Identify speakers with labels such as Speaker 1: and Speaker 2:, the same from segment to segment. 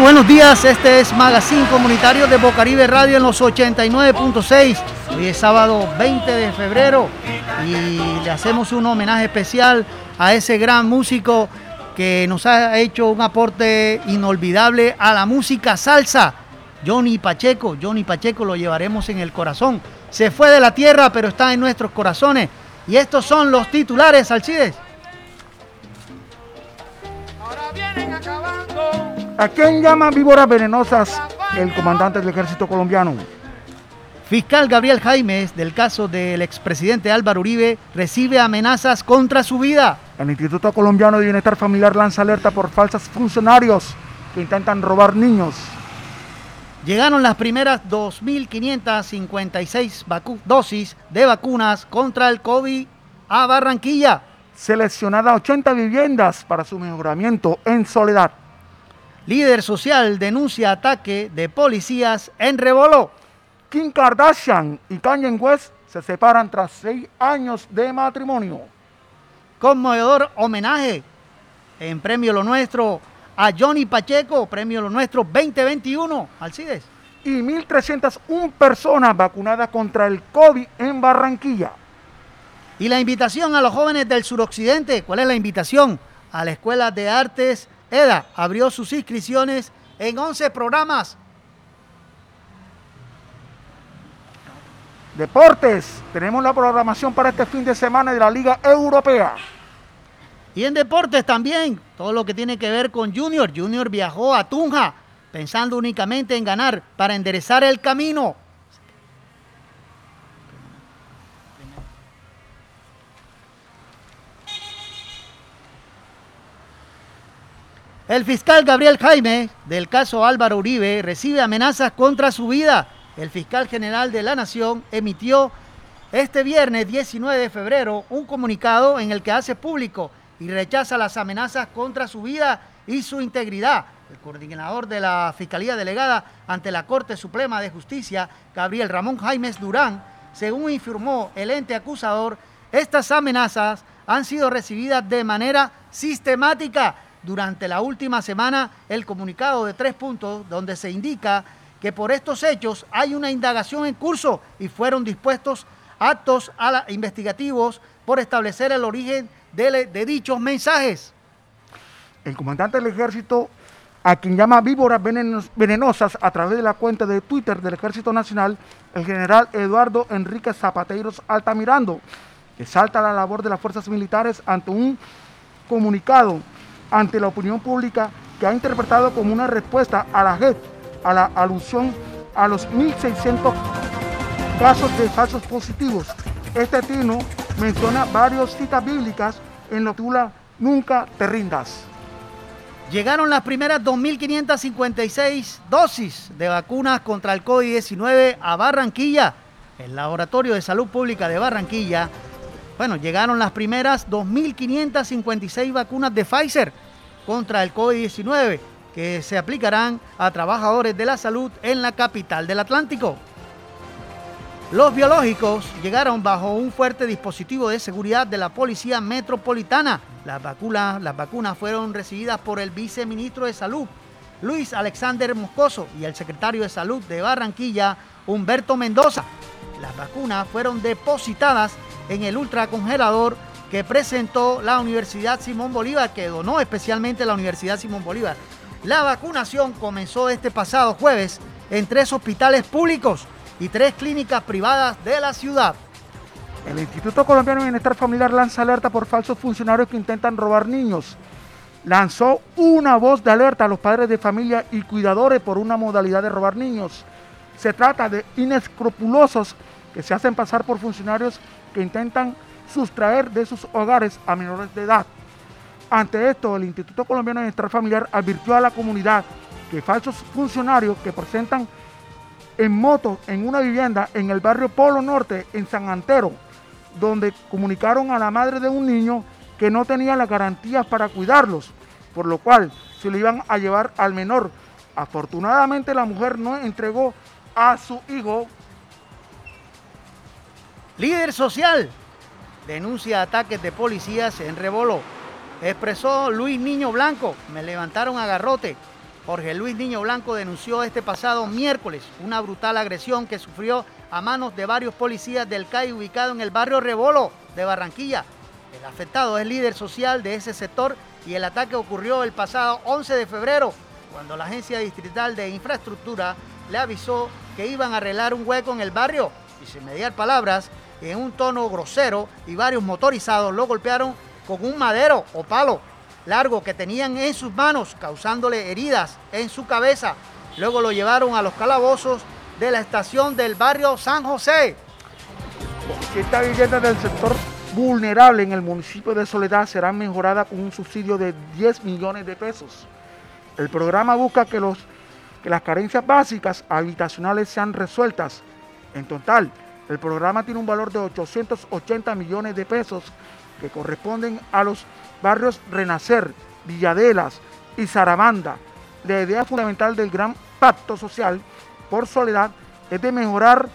Speaker 1: Buenos días. Este es Magazine Comunitario de Bocaribe Radio en los 89.6. Hoy es sábado 20 de febrero y le hacemos un homenaje especial a ese gran músico que nos ha hecho un aporte inolvidable a la música salsa. Johnny Pacheco, Johnny Pacheco lo llevaremos en el corazón. Se fue de la tierra, pero está en nuestros corazones. Y estos son los titulares, Alcides.
Speaker 2: ¿A quién llaman víboras venenosas el comandante del ejército colombiano?
Speaker 1: Fiscal Gabriel Jaimes, del caso del expresidente Álvaro Uribe, recibe amenazas contra su vida.
Speaker 2: El Instituto Colombiano de Bienestar Familiar lanza alerta por falsos funcionarios que intentan robar niños.
Speaker 1: Llegaron las primeras 2.556 vacu- dosis de vacunas contra el COVID a Barranquilla.
Speaker 2: Seleccionada 80 viviendas para su mejoramiento en soledad.
Speaker 1: Líder social denuncia ataque de policías en Rebolo.
Speaker 2: Kim Kardashian y Kanye West se separan tras seis años de matrimonio.
Speaker 1: Conmovedor homenaje en Premio Lo Nuestro a Johnny Pacheco, Premio Lo Nuestro 2021. Alcides.
Speaker 2: Y 1.301 personas vacunadas contra el COVID en Barranquilla.
Speaker 1: Y la invitación a los jóvenes del suroccidente, ¿cuál es la invitación? A la Escuela de Artes EDA abrió sus inscripciones en 11 programas.
Speaker 2: Deportes, tenemos la programación para este fin de semana de la Liga Europea.
Speaker 1: Y en deportes también, todo lo que tiene que ver con Junior. Junior viajó a Tunja pensando únicamente en ganar para enderezar el camino. El fiscal Gabriel Jaime, del caso Álvaro Uribe, recibe amenazas contra su vida. El fiscal general de la Nación emitió este viernes 19 de febrero un comunicado en el que hace público y rechaza las amenazas contra su vida y su integridad. El coordinador de la Fiscalía Delegada ante la Corte Suprema de Justicia, Gabriel Ramón Jaimes Durán, según informó el ente acusador, estas amenazas han sido recibidas de manera sistemática durante la última semana el comunicado de tres puntos donde se indica que por estos hechos hay una indagación en curso y fueron dispuestos actos a la- investigativos por establecer el origen de, de dichos mensajes.
Speaker 2: El comandante del ejército, a quien llama víboras venenos- venenosas a través de la cuenta de Twitter del Ejército Nacional, el general Eduardo Enrique Zapateiros Altamirando, que salta la labor de las fuerzas militares ante un comunicado ante la opinión pública que ha interpretado como una respuesta a la JEP, a la alusión a los 1.600 casos de falsos positivos. Este tino menciona varias citas bíblicas en la tula Nunca te rindas.
Speaker 1: Llegaron las primeras 2.556 dosis de vacunas contra el COVID-19 a Barranquilla. El Laboratorio de Salud Pública de Barranquilla, bueno, llegaron las primeras 2.556 vacunas de Pfizer contra el COVID-19 que se aplicarán a trabajadores de la salud en la capital del Atlántico. Los biológicos llegaron bajo un fuerte dispositivo de seguridad de la Policía Metropolitana. Las vacunas, las vacunas fueron recibidas por el viceministro de Salud, Luis Alexander Moscoso, y el secretario de Salud de Barranquilla, Humberto Mendoza. Las vacunas fueron depositadas en el ultracongelador que presentó la Universidad Simón Bolívar, que donó especialmente la Universidad Simón Bolívar. La vacunación comenzó este pasado jueves en tres hospitales públicos y tres clínicas privadas de la ciudad.
Speaker 2: El Instituto Colombiano de Bienestar Familiar lanza alerta por falsos funcionarios que intentan robar niños. Lanzó una voz de alerta a los padres de familia y cuidadores por una modalidad de robar niños. Se trata de inescrupulosos que se hacen pasar por funcionarios que intentan sustraer de sus hogares a menores de edad. Ante esto, el Instituto Colombiano de Bienestar Familiar advirtió a la comunidad que falsos funcionarios que presentan en moto en una vivienda en el barrio Polo Norte, en San Antero, donde comunicaron a la madre de un niño que no tenía las garantías para cuidarlos, por lo cual se le iban a llevar al menor. Afortunadamente la mujer no entregó a su hijo.
Speaker 1: Líder social denuncia ataques de policías en Rebolo. Expresó Luis Niño Blanco, me levantaron a garrote. Jorge Luis Niño Blanco denunció este pasado miércoles una brutal agresión que sufrió a manos de varios policías del CAI ubicado en el barrio Rebolo de Barranquilla. El afectado es líder social de ese sector y el ataque ocurrió el pasado 11 de febrero, cuando la Agencia Distrital de Infraestructura le avisó que iban a arreglar un hueco en el barrio y sin mediar palabras, en un tono grosero y varios motorizados lo golpearon con un madero o palo largo que tenían en sus manos, causándole heridas en su cabeza. Luego lo llevaron a los calabozos de la estación del barrio San José.
Speaker 2: Esta vivienda del sector vulnerable en el municipio de Soledad será mejorada con un subsidio de 10 millones de pesos. El programa busca que, los, que las carencias básicas habitacionales sean resueltas. En total, el programa tiene un valor de 880 millones de pesos que corresponden a los barrios Renacer, Villadelas y Saramanda. La idea fundamental del Gran Pacto Social por Soledad es de mejorar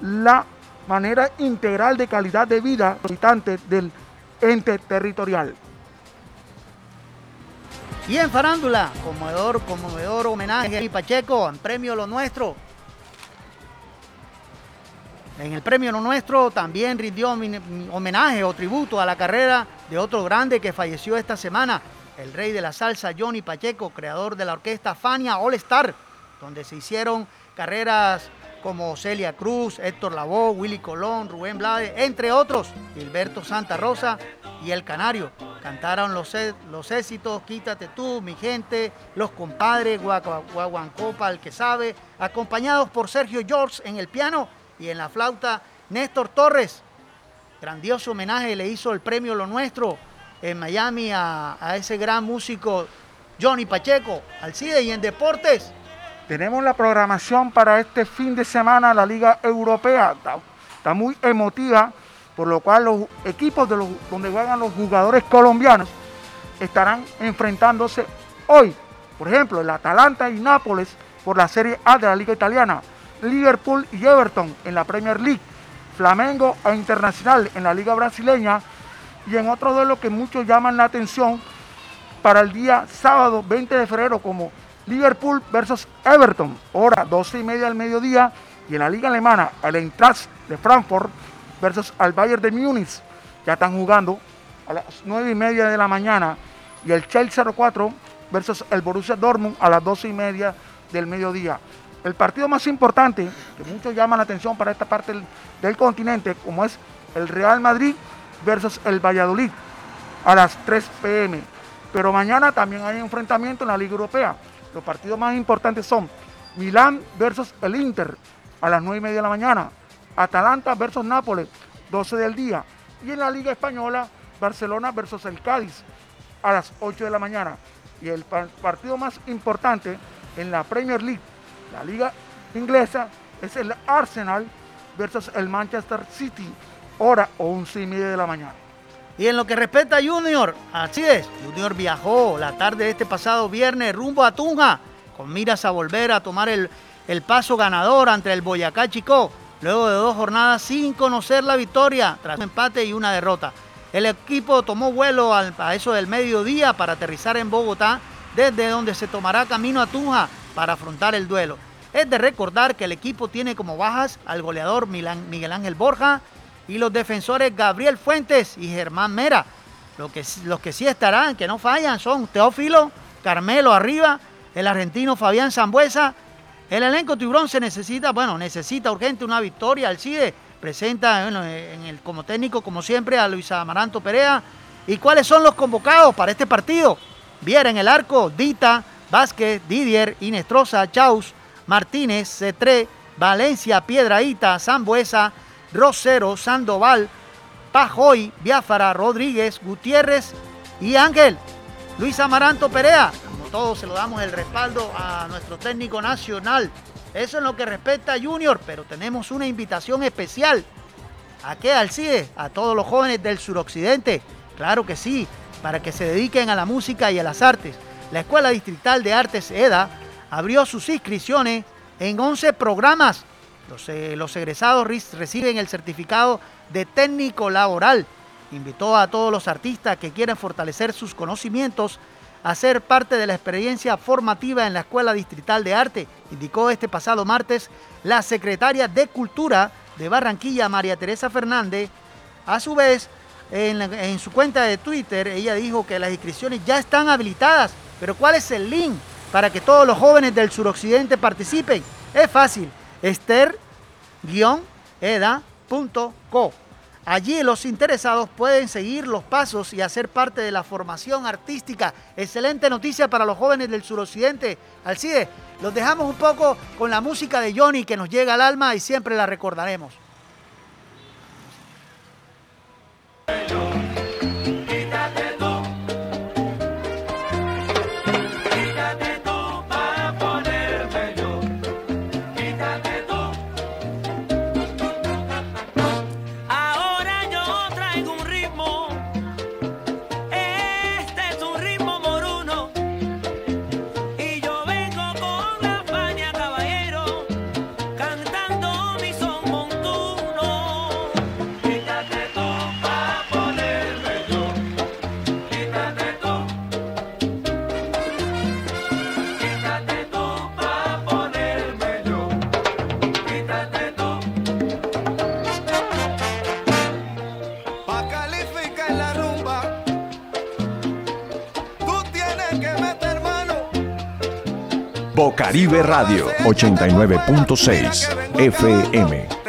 Speaker 2: la manera integral de calidad de vida de los habitantes del ente territorial.
Speaker 1: Y en farándula, conmovedor, conmovedor homenaje a Pacheco en Premio Lo Nuestro. En el Premio Nuestro también rindió homenaje o tributo a la carrera de otro grande que falleció esta semana, el rey de la salsa Johnny Pacheco, creador de la orquesta Fania All Star, donde se hicieron carreras como Celia Cruz, Héctor Lavoe, Willy Colón, Rubén Blade, entre otros, Gilberto Santa Rosa y El Canario. Cantaron los, los éxitos Quítate tú, mi gente, Los compadres, Guaguancopa, el que sabe, acompañados por Sergio George en el piano y en la flauta Néstor Torres. Grandioso homenaje le hizo el premio Lo Nuestro en Miami a, ese gran músico Johnny Pacheco, al CIDE y en deportes
Speaker 2: tenemos la programación para este fin de semana, la Liga Europea. Está, muy emotiva, por lo cual los equipos de los, donde juegan los jugadores colombianos estarán enfrentándose hoy. Por ejemplo, el Atalanta y Nápoles por la Serie A de la Liga Italiana. Liverpool y Everton en la Premier League. Flamengo e Internacional en la Liga Brasileña. Y en otro duelo que muchos llaman la atención para el día sábado 20 de febrero como Liverpool versus Everton, hora 12 y media del mediodía. Y en la liga alemana, el Eintracht de Frankfurt versus el Bayern de Múnich. Ya están jugando a las 9 y media de la mañana. Y el Chelsea 04 versus el Borussia Dortmund a las 12 y media del mediodía. El partido más importante, que muchos llaman la atención para esta parte del, continente, como es el Real Madrid versus el Valladolid a las 3 pm. Pero mañana también hay enfrentamiento en la Liga Europea. Los partidos más importantes son Milán versus el Inter a las 9 y media de la mañana, Atalanta versus Nápoles, 12 del día, y en la Liga Española, Barcelona versus el Cádiz a las 8 de la mañana. Y el partido más importante en la Premier League, la Liga Inglesa, es el Arsenal versus el Manchester City, hora 11 y media de la mañana.
Speaker 1: Y en lo que respecta a Junior, así es, Junior viajó la tarde de este pasado viernes rumbo a Tunja, con miras a volver a tomar el, paso ganador ante el Boyacá Chico, luego de dos jornadas sin conocer la victoria, tras un empate y una derrota. El equipo tomó vuelo a eso del mediodía para aterrizar en Bogotá, desde donde se tomará camino a Tunja para afrontar el duelo. Es de recordar que el equipo tiene como bajas al goleador Miguel Ángel Borja, y los defensores Gabriel Fuentes y Germán Mera. Lo que, los que sí estarán, que no fallan, son Teófilo, Carmelo arriba, el argentino Fabián Zambuesa. El elenco Tiburón se necesita, bueno, necesita urgente una victoria. Alcide presenta en el, como técnico, como siempre, a Luis Amaranto Perea. ¿Y cuáles son los convocados para este partido? Viera en el arco, Dita, Vázquez, Didier, Inestrosa, Chaus, Martínez, Cetré, Valencia, Piedraíta, Zambuesa, Rosero, Sandoval, Pajoy, Biafara, Rodríguez, Gutiérrez y Ángel. Luis Amaranto Perea, como todos se lo damos el respaldo a nuestro técnico nacional. Eso en lo que respecta a Junior, pero tenemos una invitación especial. ¿A qué Alcide? A todos los jóvenes del suroccidente. Claro que sí, para que se dediquen a la música y a las artes la Escuela Distrital de Artes EDA abrió sus inscripciones en 11 programas. Los, eh, los egresados reciben el certificado de técnico laboral. Invitó a todos los artistas que quieren fortalecer sus conocimientos a ser parte de la experiencia formativa en la Escuela Distrital de Arte, indicó este pasado martes la secretaria de Cultura de Barranquilla, María Teresa Fernández. A su vez, en, su cuenta de Twitter, ella dijo que las inscripciones ya están habilitadas pero ¿cuál es el link para que todos los jóvenes del suroccidente participen? Es fácil, ester-eda.co. Allí los interesados pueden seguir los pasos y hacer parte de la formación artística. Excelente noticia para los jóvenes del suroccidente. Alcide, los dejamos un poco con la música de Johnny que nos llega al alma y siempre la recordaremos.
Speaker 3: Vive Radio 89.6 FM.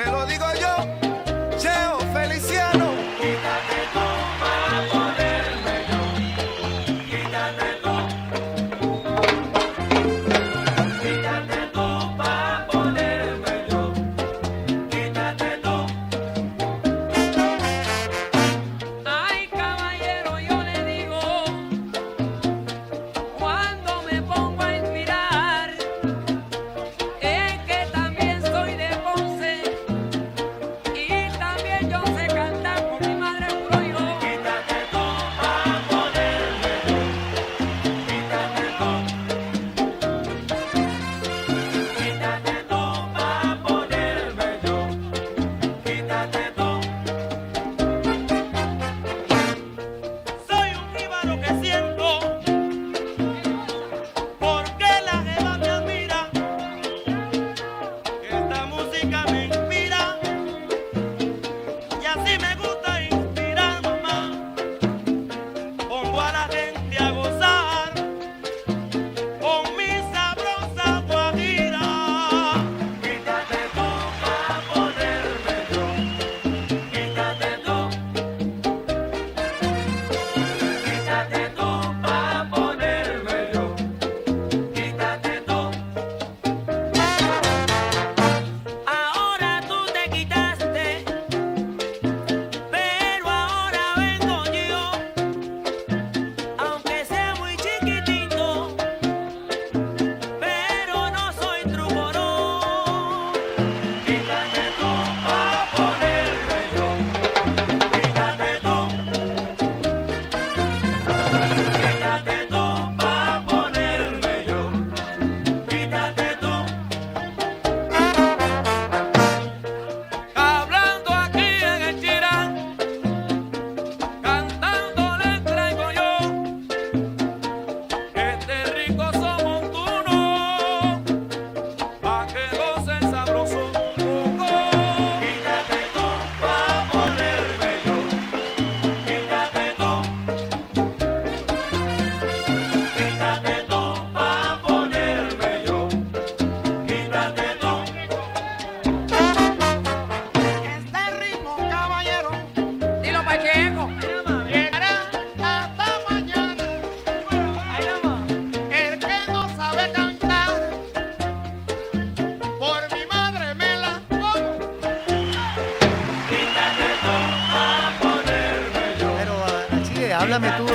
Speaker 1: Háblame tú.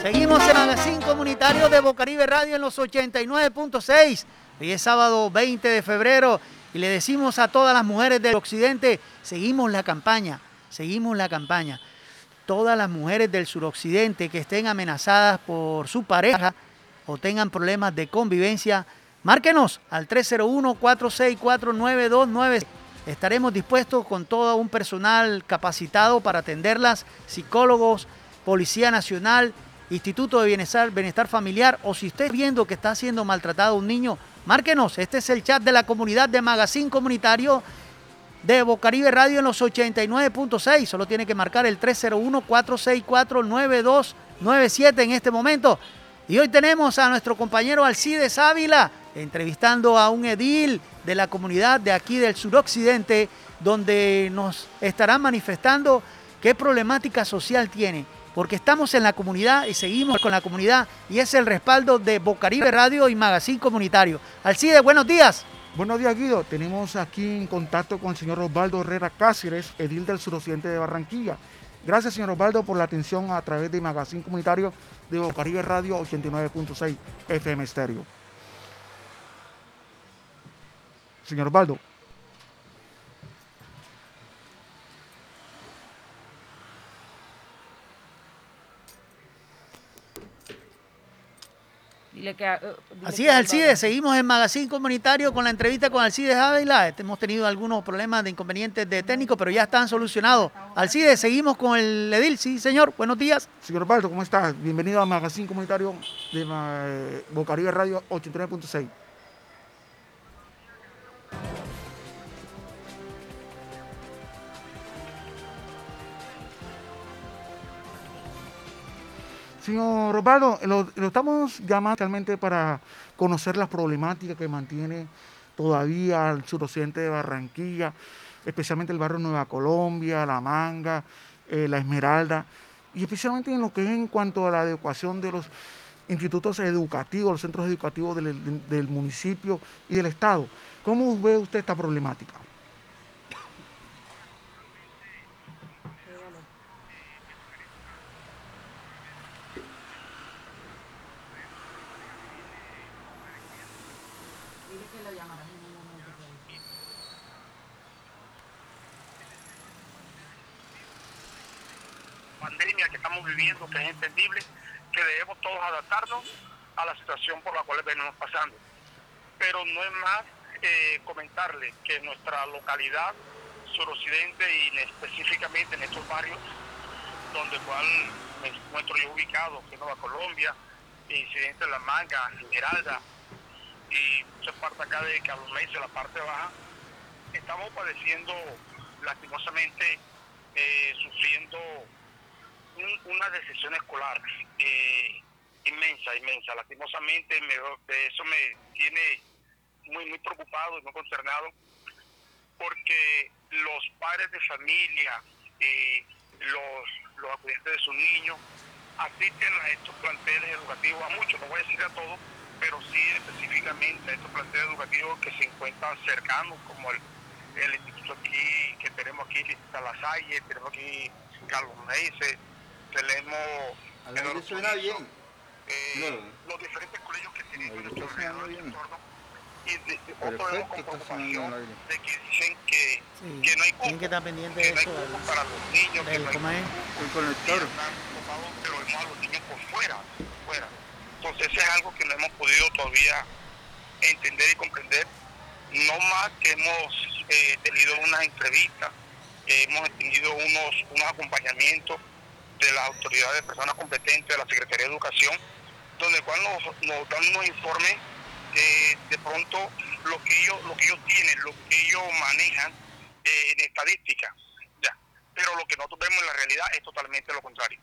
Speaker 1: Seguimos en Magazine Comunitario de Bocaribe Radio en los 89.6. Hoy es sábado 20 de febrero y le decimos a todas las mujeres del occidente, seguimos la campaña, seguimos la campaña. Todas las mujeres del suroccidente que estén amenazadas por su pareja o tengan problemas de convivencia, márquenos al 301-464-9296. Estaremos dispuestos con todo un personal capacitado para atenderlas, psicólogos, Policía Nacional, Instituto de Bienestar, Bienestar Familiar, o si usted viendo que está siendo maltratado un niño, márquenos. Este es el chat de la comunidad de Magazine Comunitario de Bocaribe Radio en los 89.6. Solo tiene que marcar el 301-464-9297 en este momento. Y hoy tenemos a nuestro compañero Alcides Ávila entrevistando a un edil de la comunidad de aquí del suroccidente, donde nos estarán manifestando qué problemática social tiene. Porque estamos en la comunidad y seguimos con la comunidad y es el respaldo de Bocaribe Radio y Magazine Comunitario. Alcides, buenos días.
Speaker 2: Buenos días, Guido. Tenemos aquí en contacto con el señor Osvaldo Herrera Cáceres, edil del suroccidente de Barranquilla. Gracias, señor Osvaldo, por la atención a través de Magazine Comunitario de Bocaribe Radio 89.6 FM Estéreo. Señor Osvaldo.
Speaker 4: Dile que, eh, dile
Speaker 1: Así
Speaker 4: que
Speaker 1: es, Alcides. Seguimos en Magazine Comunitario con la entrevista con Alcides Ávila. Este, Hemos tenido algunos problemas de inconvenientes de técnico, pero ya están solucionados. Alcides, seguimos con el edil. Sí, señor. Buenos días.
Speaker 2: Señor Osvaldo, ¿cómo está? Bienvenido a Magazine Comunitario de eh, Bocaribe Radio 89.6. Señor Osvaldo, lo, estamos llamando realmente para conocer las problemáticas que mantiene todavía el suroccidente de Barranquilla, especialmente el barrio Nueva Colombia, La Manga, eh, La Esmeralda, y especialmente en lo que es en cuanto a la adecuación de los institutos educativos, los centros educativos del municipio y del Estado. ¿Cómo ve usted esta problemática?
Speaker 5: pandemia que que es entendible, que debemos todos adaptarnos a la situación por la cual venimos pasando. Pero no es más eh, comentarle que nuestra localidad suroccidente y específicamente en estos barrios donde cual me encuentro yo ubicado, que es Nueva Colombia, Incidente de la Manga, Esmeralda y mucha parte acá de Carlos Meise, la parte baja, estamos padeciendo lastimosamente, eh, sufriendo un- una decisión escolar eh, inmensa, inmensa. Lastimosamente, me, eso me tiene muy, muy preocupado y muy consternado, porque los padres de familia, eh, los, los acudientes de sus niños, asisten a estos planteles educativos, a muchos, no voy a decir a todos, pero sí específicamente a estos planteles educativos que se encuentran cercanos, como el, el instituto aquí, que tenemos aquí, La Salle, tenemos aquí Carlos Meise, tenemos...
Speaker 6: A la
Speaker 5: Pedro
Speaker 6: suena bien.
Speaker 5: eh,
Speaker 6: No.
Speaker 5: los diferentes colegios que tenemos en
Speaker 6: No,
Speaker 5: nuestro alrededor, entorno, y de, de-
Speaker 6: Perfecto,
Speaker 5: nosotros vemos con preocupación de que dicen que,
Speaker 1: Sí,
Speaker 5: que no hay
Speaker 1: tienen
Speaker 5: cupo,
Speaker 1: que estar
Speaker 5: que
Speaker 1: de
Speaker 5: no hay
Speaker 1: eso,
Speaker 5: cupo para los niños, que
Speaker 1: del-
Speaker 5: no hay
Speaker 1: ¿cómo es?
Speaker 5: cupo.
Speaker 6: El conector.
Speaker 5: pero vemos a los niños por fuera, fuera. Entonces eso es algo que no hemos podido todavía entender y comprender. No más que hemos eh, tenido unas entrevistas, eh, hemos tenido unos, unos acompañamientos de las autoridades, personas competentes de la Secretaría de Educación, donde cual nos, nos dan unos informes eh, de pronto lo que ellos lo que ellos tienen, lo que ellos manejan eh, en estadística, ya. Pero lo que nosotros vemos en la realidad es totalmente lo contrario.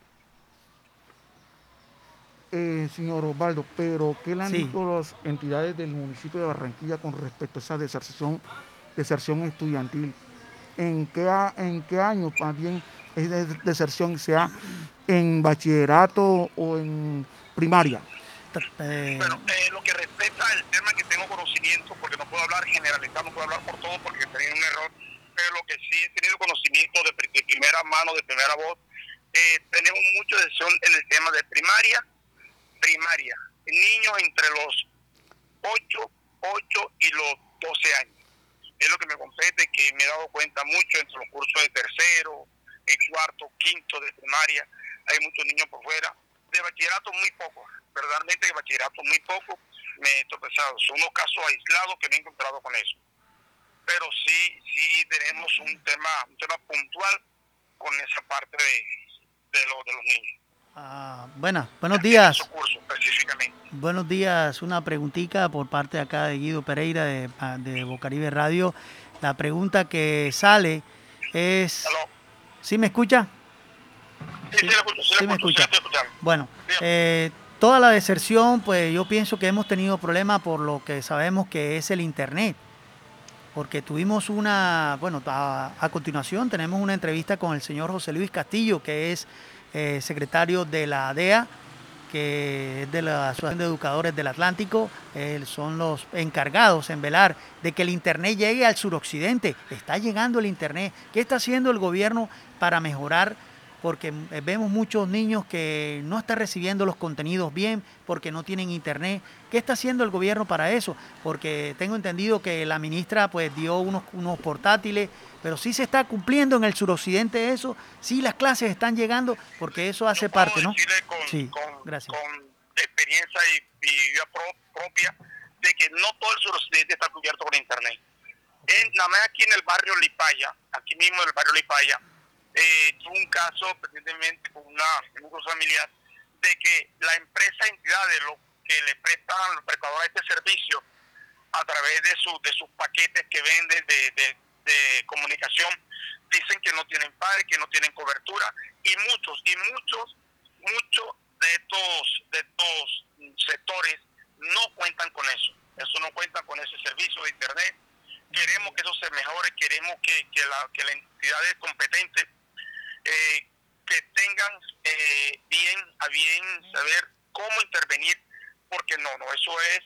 Speaker 2: Eh, señor Osvaldo, pero ¿qué le han
Speaker 1: Sí.
Speaker 2: dicho las entidades del municipio de Barranquilla con respecto a esa deserción, deserción estudiantil? ¿En qué, a- ¿En qué año más bien es de- deserción, sea en bachillerato o en primaria?
Speaker 1: Eh,
Speaker 5: Bueno, eh, lo que respecta al tema que tengo conocimiento, porque no puedo hablar generalizado, no puedo hablar por todo porque tenía un error, pero lo que sí he tenido conocimiento de, de primera mano, de primera voz, eh, tenemos mucha decisión en el tema de primaria, primaria, niños entre los 8, 8 y los 12 años. Es lo que me compete, que me he dado cuenta mucho entre los cursos de tercero, y cuarto, quinto de primaria, hay muchos niños por fuera. De bachillerato muy poco, verdaderamente de bachillerato muy poco me he tropezado. Son unos casos aislados que me he encontrado con eso. Pero sí, sí tenemos un tema, un tema puntual con esa parte de, de, lo- de los niños.
Speaker 1: Ah, buena, buenos días.
Speaker 5: Esos cursos específicamente.
Speaker 1: Buenos días, una preguntita por parte de acá de Guido Pereira de, de Bocaribe Radio. La pregunta que sale es...
Speaker 5: ¿Aló?
Speaker 1: ¿Sí me escucha?
Speaker 5: Sí, sí, le escucho, sí, le
Speaker 1: sí me
Speaker 5: sí
Speaker 1: escucha. Bueno, eh, toda la deserción, pues yo pienso que hemos tenido problemas por lo que sabemos que es el Internet. Porque tuvimos una, bueno, a, a continuación tenemos una entrevista con el señor José Luis Castillo, que es eh, secretario de la DEA, que es de la Asociación de Educadores del Atlántico, eh, son los encargados en velar de que el Internet llegue al suroccidente. Está llegando el Internet. ¿Qué está haciendo el gobierno para mejorar? Porque eh, vemos muchos niños que no están recibiendo los contenidos bien porque no tienen Internet. ¿Qué está haciendo el gobierno para eso? Porque tengo entendido que la ministra pues dio unos, unos portátiles, pero sí se está cumpliendo en el suroccidente eso, sí las clases están llegando, porque eso hace parte, ¿no?
Speaker 5: con,
Speaker 1: Sí,
Speaker 5: con-
Speaker 1: gracias.
Speaker 5: con experiencia y, y vida pro- propia de que no todo el suroccidente está cubierto con internet. En, nada más aquí en el barrio Lipaya, aquí mismo en el barrio Lipaya, eh, tuve un caso recientemente con una, un grupo familiar de que la empresa entidad de lo que le prestan los prestadores este servicio a través de, su, de sus paquetes que venden de, de- de comunicación dicen que no tienen padre, que no tienen cobertura y muchos y muchos muchos de estos de estos sectores no cuentan con eso, eso no cuentan con ese servicio de internet. Queremos que eso se mejore, queremos que, que, la, que las entidades competentes eh, que tengan eh, bien a bien saber cómo intervenir, porque no, no, eso es,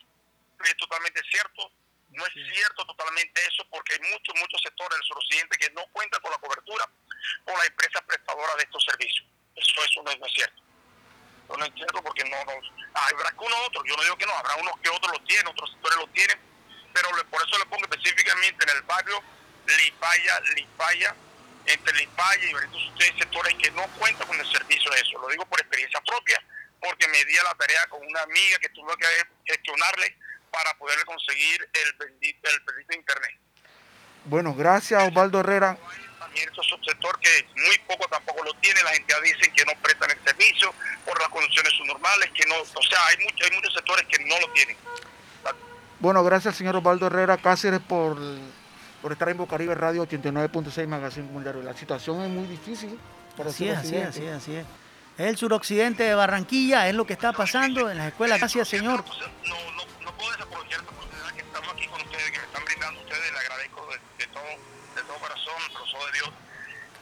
Speaker 5: es totalmente cierto. No es cierto totalmente eso, porque hay muchos, muchos sectores del suroccidente que no cuentan con la cobertura por la empresa prestadora de estos servicios. Eso, eso no es, no es cierto. Eso no es cierto porque no, no habrá que uno otro, yo no digo que no, habrá unos que otros lo tienen, otros sectores lo tienen, pero le- por eso le pongo específicamente en el barrio Lipaya, Lipaya, entre Lipaya y varios sectores que no cuentan con el servicio de eso. Lo digo por experiencia propia, porque me di a la tarea con una amiga que tuve que gestionarle para poderle conseguir el bendito, el bendito internet.
Speaker 2: Bueno, gracias Osvaldo Herrera.
Speaker 5: También es un subsector que muy poco tampoco lo tiene, las entidades dicen que no prestan el servicio por las condiciones subnormales, que no, o sea, hay, mucho, hay muchos sectores que no lo tienen.
Speaker 2: Bueno, gracias señor Osvaldo Herrera Cáceres por, por estar en Bocaribe Radio 89.6 Magazine Comunitario. La situación es muy difícil para el
Speaker 1: Así es, así es, así es, así es. El suroccidente de Barranquilla es lo que está pasando en las escuelas. Gracias, señor.
Speaker 5: No, no, no puedo desaprovechar esta oportunidad que estamos aquí con ustedes, que me están brindando ustedes, le agradezco de, de todo, de todo corazón, profesor de Dios.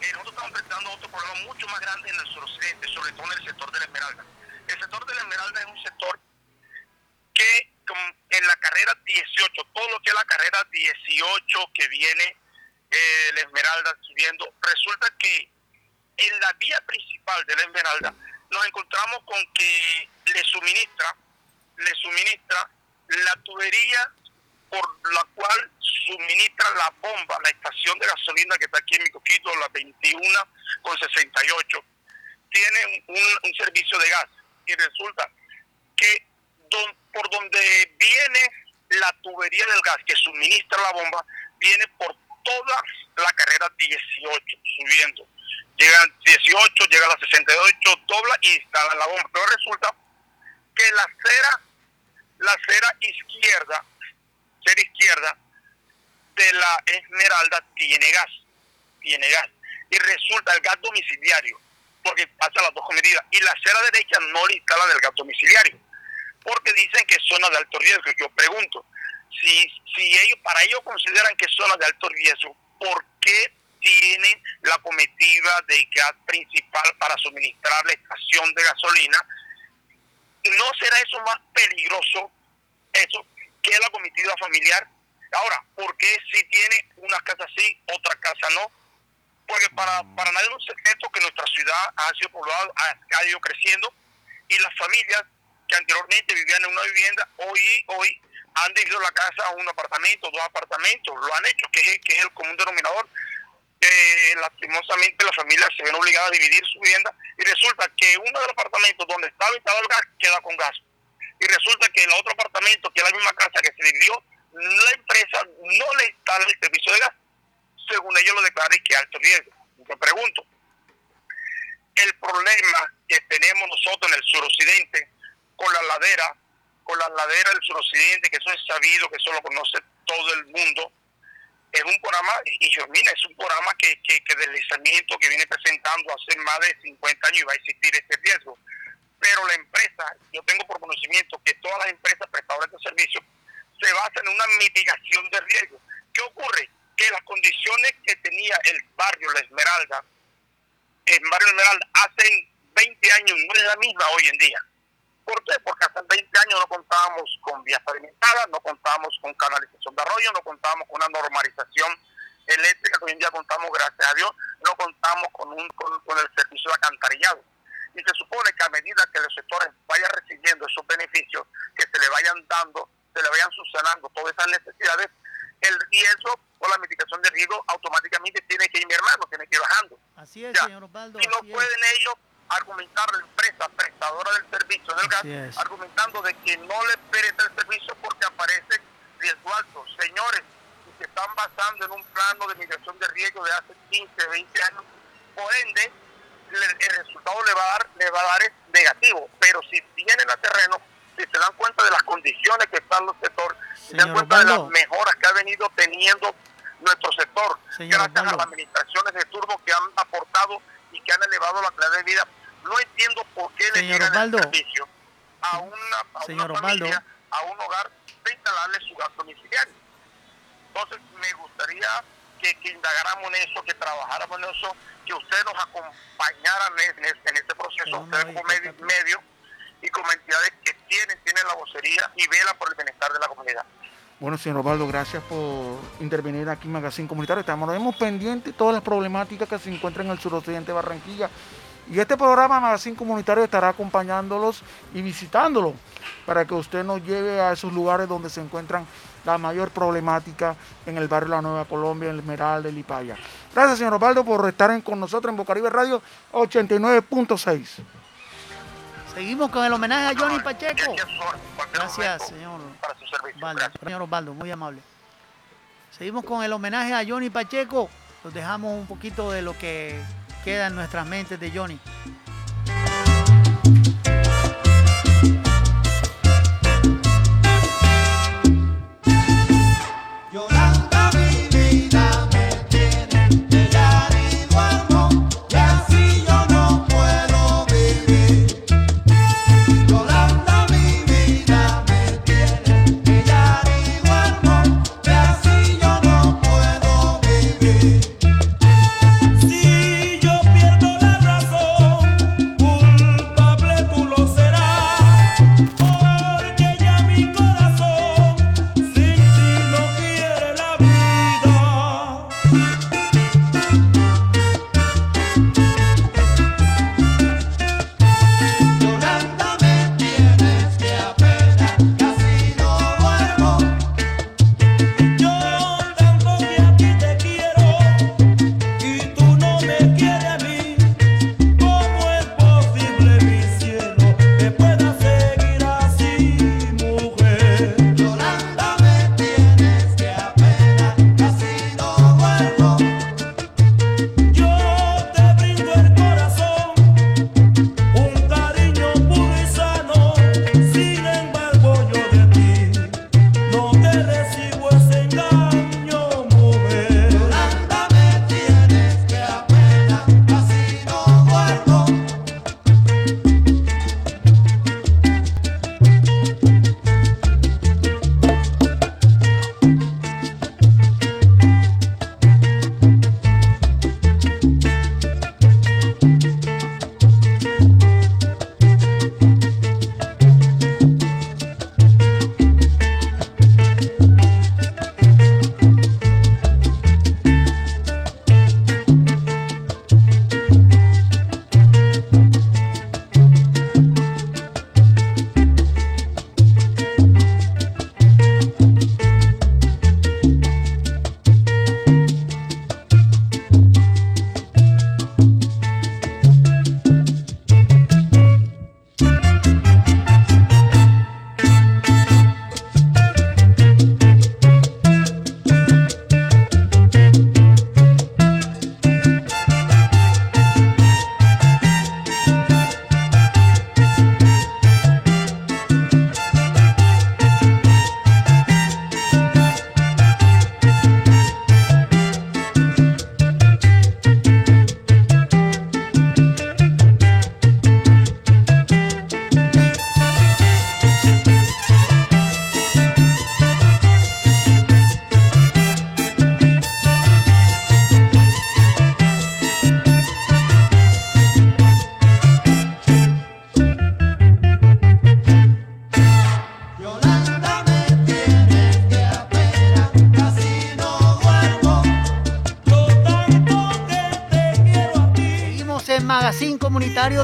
Speaker 5: Eh, nosotros estamos enfrentando otro problema mucho más grande en el suroccidente, sobre todo en el sector de la Esmeralda. El sector de la Esmeralda es un sector que en la carrera 18, todo lo que es la carrera 18 que viene eh, la Esmeralda subiendo, resulta que en la vía principal de la Esmeralda nos encontramos con que le suministra, le suministra la tubería por la cual suministra la bomba, la estación de gasolina que está aquí en mi coquito, la 21 con 68, tiene un, un servicio de gas y resulta que don- por donde viene la tubería del gas que suministra la bomba, viene por toda la carrera 18 subiendo. Llega al 18, llega a la 68, dobla y instala la bomba. Pero resulta que la acera, la acera izquierda, acera izquierda de la Esmeralda tiene gas, tiene gas. Y resulta el gas domiciliario, porque pasa las dos medidas. Y la acera derecha no le instalan el gas domiciliario, porque dicen que es zona de alto riesgo. Yo pregunto, si, si ellos, para ellos consideran que es zona de alto riesgo, ¿por qué tienen la comitiva de gas principal para suministrar la estación de gasolina? ¿No será eso más peligroso, eso, que la comitiva familiar? Ahora, ¿por qué si tiene una casa sí, otra casa no? Porque para, para nadie es un secreto que nuestra ciudad ha sido poblada, ha, ha ido creciendo y las familias que anteriormente vivían en una vivienda, hoy, hoy han dividido la casa a un apartamento, dos apartamentos, lo han hecho, que es, que es el común denominador. Eh, lastimosamente las familias se ven obligadas a dividir su vivienda y resulta que uno de los apartamentos donde estaba instalado el gas queda con gas. Y resulta que el otro apartamento, que es la misma casa que se dividió, la empresa no le instala el servicio de gas. Según ellos lo declaran que alto riesgo. Me pregunto, el problema que tenemos nosotros en el suroccidente con la ladera, con la ladera del suroccidente, que eso es sabido, que eso lo conoce todo el mundo, es un programa, y yo, mira, es un programa que, que, que deslizamiento que viene presentando hace más de 50 años y va a existir este riesgo. Pero la empresa, yo tengo por conocimiento que todas las empresas prestadoras de servicios se basan en una mitigación de riesgo. ¿Qué ocurre? Que las condiciones que tenía el barrio La Esmeralda, el barrio Esmeralda hace 20 años no es la misma hoy en día. ¿Por qué? Porque hace 20 años no contábamos con vías pavimentadas, no contábamos con canalización de arroyo, no contábamos con una normalización eléctrica que hoy en día contamos, gracias a Dios, no contamos con, un, con, con el servicio de alcantarillado. Y se supone que a medida que los sectores vayan recibiendo esos beneficios, que se le vayan dando, se le vayan subsanando todas esas necesidades, el riesgo o la mitigación de riesgo automáticamente tiene que ir mi hermano, tiene que ir bajando.
Speaker 1: Así es, señor Osvaldo.
Speaker 5: Y no
Speaker 1: es.
Speaker 5: pueden ellos argumentar la empresa prestadora del servicio del gas, argumentando de que no les presta el servicio porque aparece riesgo alto. Señores, si se están basando en un plano de mitigación de riesgo de hace 15, 20 años, por ende, le- el resultado le va a dar, le va a dar es negativo. Pero si vienen a terreno, si se dan cuenta de las condiciones que están los sectores, si se dan cuenta de las mejoras que ha venido teniendo nuestro sector,
Speaker 1: Señor
Speaker 5: gracias a las administraciones de turbo que han aportado y que han elevado la calidad de vida. No entiendo por qué le niegan el servicio a una, a
Speaker 1: Señor
Speaker 5: una familia, a un hogar, de instalarle su gas domiciliario. Entonces, me gustaría que, que indagáramos en eso, que trabajáramos en eso, que ustedes nos acompañaran en, en- en este proceso,
Speaker 1: no
Speaker 5: ustedes como medio,
Speaker 1: expectativa.
Speaker 5: medio y como entidades que tienen, tienen la vocería y velan por el bienestar de la comunidad.
Speaker 2: Bueno, señor Osvaldo, gracias por intervenir aquí en Magazine Comunitario. Estamos pendientes de todas las problemáticas que se encuentran en el suroccidente de Barranquilla. Y este programa Magazine Comunitario estará acompañándolos y visitándolos para que usted nos lleve a esos lugares donde se encuentran la mayor problemática en el barrio La Nueva Colombia, en el Esmeralda, el Lipaya. Gracias, señor Osvaldo, por estar en- con nosotros en Bocaribe Radio 89.6.
Speaker 1: Seguimos con el homenaje a Johnny Pacheco.
Speaker 5: en
Speaker 1: Gracias, señor. Osvaldo. Señor Osvaldo, muy amable. Seguimos con el homenaje a Johnny Pacheco. Los dejamos un poquito de lo que queda en nuestras mentes de Johnny.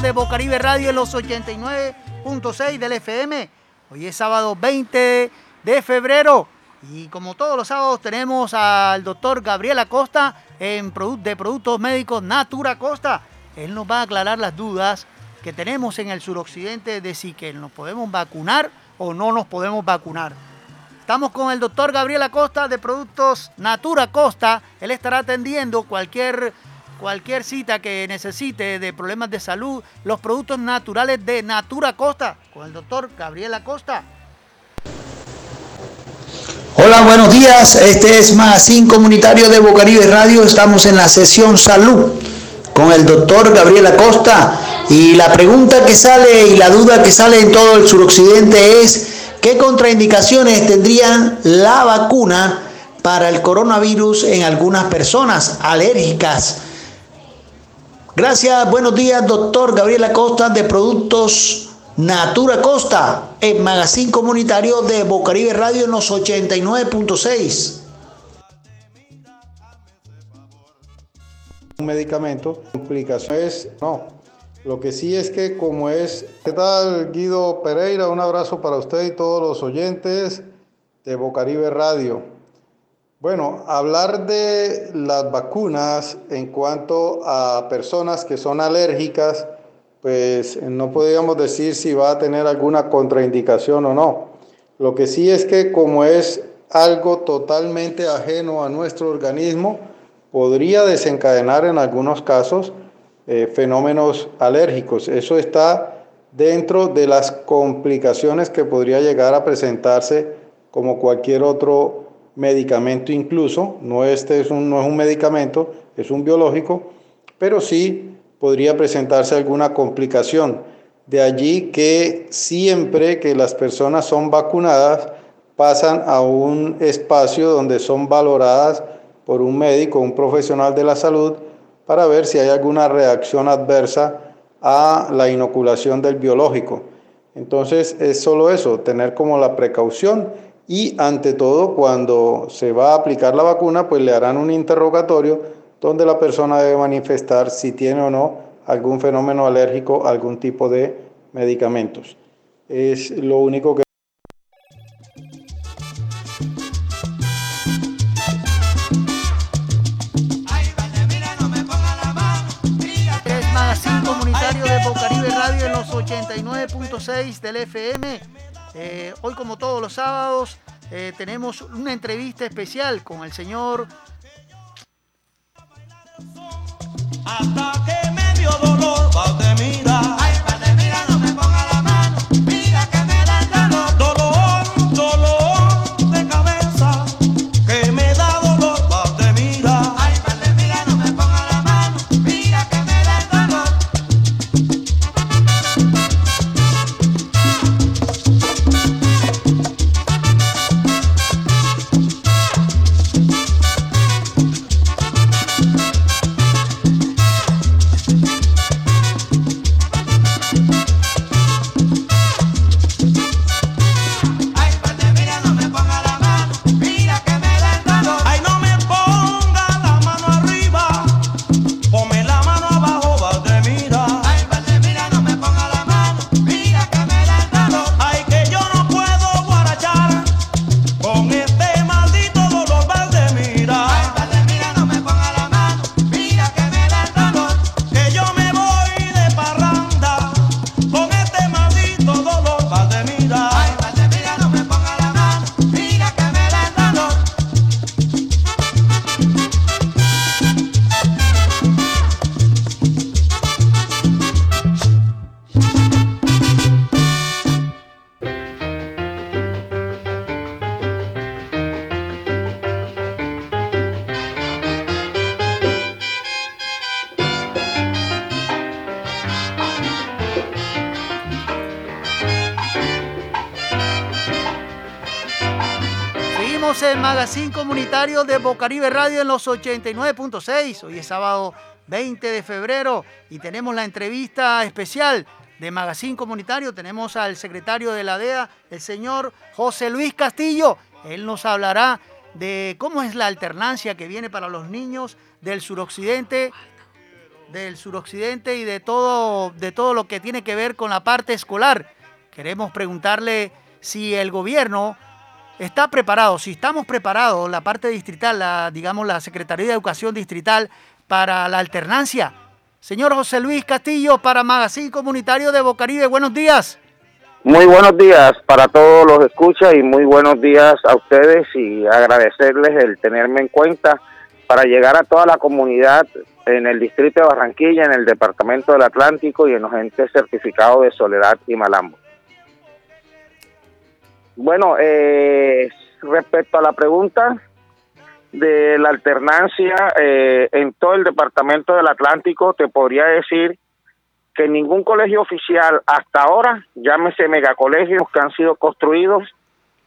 Speaker 1: De Bocaribe Radio en los 89.6 del FM. Hoy es sábado 20 de febrero y como todos los sábados tenemos al doctor Gabriel Acosta en produ- de Productos Médicos Natura Costa. Él nos va a aclarar las dudas que tenemos en el suroccidente de si que nos podemos vacunar o no nos podemos vacunar. Estamos con el doctor Gabriel Acosta de Productos Natura Costa. Él estará atendiendo cualquier, cualquier cita que necesite de problemas de salud, los productos naturales de Natura Costa, con el doctor Gabriel Acosta.
Speaker 6: Hola, buenos días. Este es Magazine Comunitario de Bocaribe Radio. Estamos en la sesión Salud con el doctor Gabriel Acosta. Y la pregunta que sale y la duda que sale en todo el suroccidente es ¿qué contraindicaciones tendrían la vacuna para el coronavirus en algunas personas alérgicas? Gracias, buenos días, doctor Gabriel Acosta de Productos Natura Costa, en Magazine Comunitario de Bocaribe Radio en los 89.6.
Speaker 7: un medicamento, complicaciones, no. Lo que sí es que como es, ¿qué tal Guido Pereira? Un abrazo para usted y todos los oyentes de Bocaribe Radio. Bueno, hablar de las vacunas en cuanto a personas que son alérgicas, pues no podríamos decir si va a tener alguna contraindicación o no. Lo que sí es que como es algo totalmente ajeno a nuestro organismo, podría desencadenar en algunos casos eh, fenómenos alérgicos. Eso está dentro de las complicaciones que podría llegar a presentarse como cualquier otro medicamento incluso. No, este es un, no es un medicamento, es un biológico, pero sí podría presentarse alguna complicación. De allí que siempre que las personas son vacunadas, pasan a un espacio donde son valoradas por un médico, un profesional de la salud, para ver si hay alguna reacción adversa a la inoculación del biológico. Entonces es solo eso, tener como la precaución y ante todo cuando se va a aplicar la vacuna, pues le harán un interrogatorio donde la persona debe manifestar si tiene o no algún fenómeno alérgico a algún tipo de medicamentos. Es lo único que...
Speaker 1: Es Magazine Comunitario de Radio en los 89.6 del FM. Eh, hoy, como todos los sábados, eh, tenemos una entrevista especial con el señor En Magazine Comunitario de Bocaribe Radio en los 89.6. Hoy es sábado 20 de febrero y tenemos la entrevista especial de Magazine Comunitario. Tenemos al secretario de la DEA, el señor José Luis Castillo. Él nos hablará de cómo es la alternancia que viene para los niños del suroccidente del suroccidente y de todo, de todo lo que tiene que ver con la parte escolar. Queremos preguntarle si el gobierno está preparado, si estamos preparados, la parte distrital, la, digamos la Secretaría de Educación Distrital, para la alternancia. Señor José Luis Castillo, para Magazine Comunitario de Bocaribe, buenos días.
Speaker 8: Muy buenos días para todos los escuchas y muy buenos días a ustedes y agradecerles el tenerme en cuenta para llegar a toda la comunidad en el distrito de Barranquilla, en el departamento del Atlántico y en los entes certificados de Soledad y Malambo. Bueno, eh, respecto a la pregunta de la alternancia eh, en todo el departamento del Atlántico, te podría decir que ningún colegio oficial hasta ahora, llámese megacolegios que han sido construidos,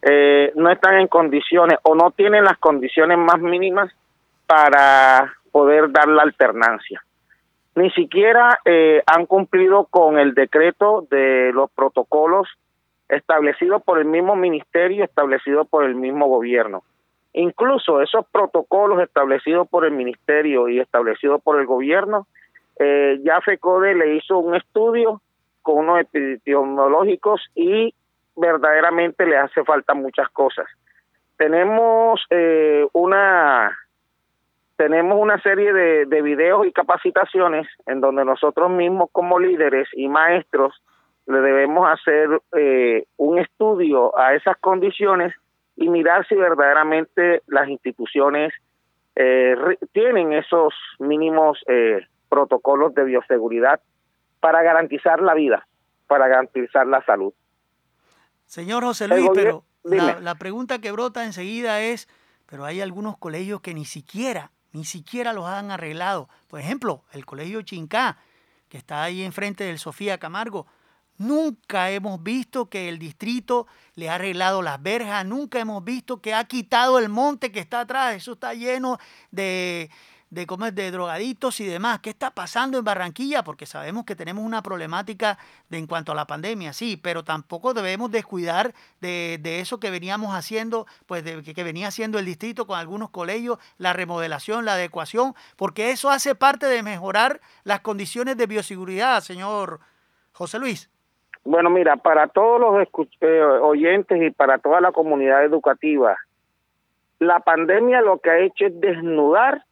Speaker 8: eh, no están en condiciones o no tienen las condiciones más mínimas para poder dar la alternancia. Ni siquiera eh, han cumplido con el decreto de los protocolos establecidos por el mismo ministerio, establecido por el mismo gobierno. Incluso esos protocolos establecidos por el ministerio y establecidos por el gobierno, eh, ya FECODE le hizo un estudio con unos epidemiológicos y verdaderamente le hace falta muchas cosas. Tenemos eh, una tenemos una serie de videos y capacitaciones en donde nosotros mismos como líderes y maestros le debemos hacer eh, un estudio a esas condiciones y mirar si verdaderamente las instituciones eh, tienen esos mínimos eh, protocolos de bioseguridad para garantizar la vida, para garantizar la salud.
Speaker 1: Señor José Luis, pero la, la, pregunta que brota enseguida es, pero hay algunos colegios que ni siquiera, ni siquiera los han arreglado. Por ejemplo, el colegio Chincá, que está ahí enfrente del Sofía Camargo, Nunca hemos visto que el distrito le ha arreglado las verjas, nunca hemos visto que ha quitado el monte que está atrás, eso está lleno de, de, comer, de drogaditos y demás. ¿Qué está pasando en Barranquilla? Porque sabemos que tenemos una problemática de, en cuanto a la pandemia, sí, pero tampoco debemos descuidar de, de eso que veníamos haciendo, pues de, que, que venía haciendo el distrito con algunos colegios, la remodelación, la adecuación, porque eso hace parte de mejorar las condiciones de bioseguridad, señor José Luis.
Speaker 8: Bueno, mira, para todos los eh, oyentes y para toda la comunidad educativa, la pandemia lo que ha hecho es desnudar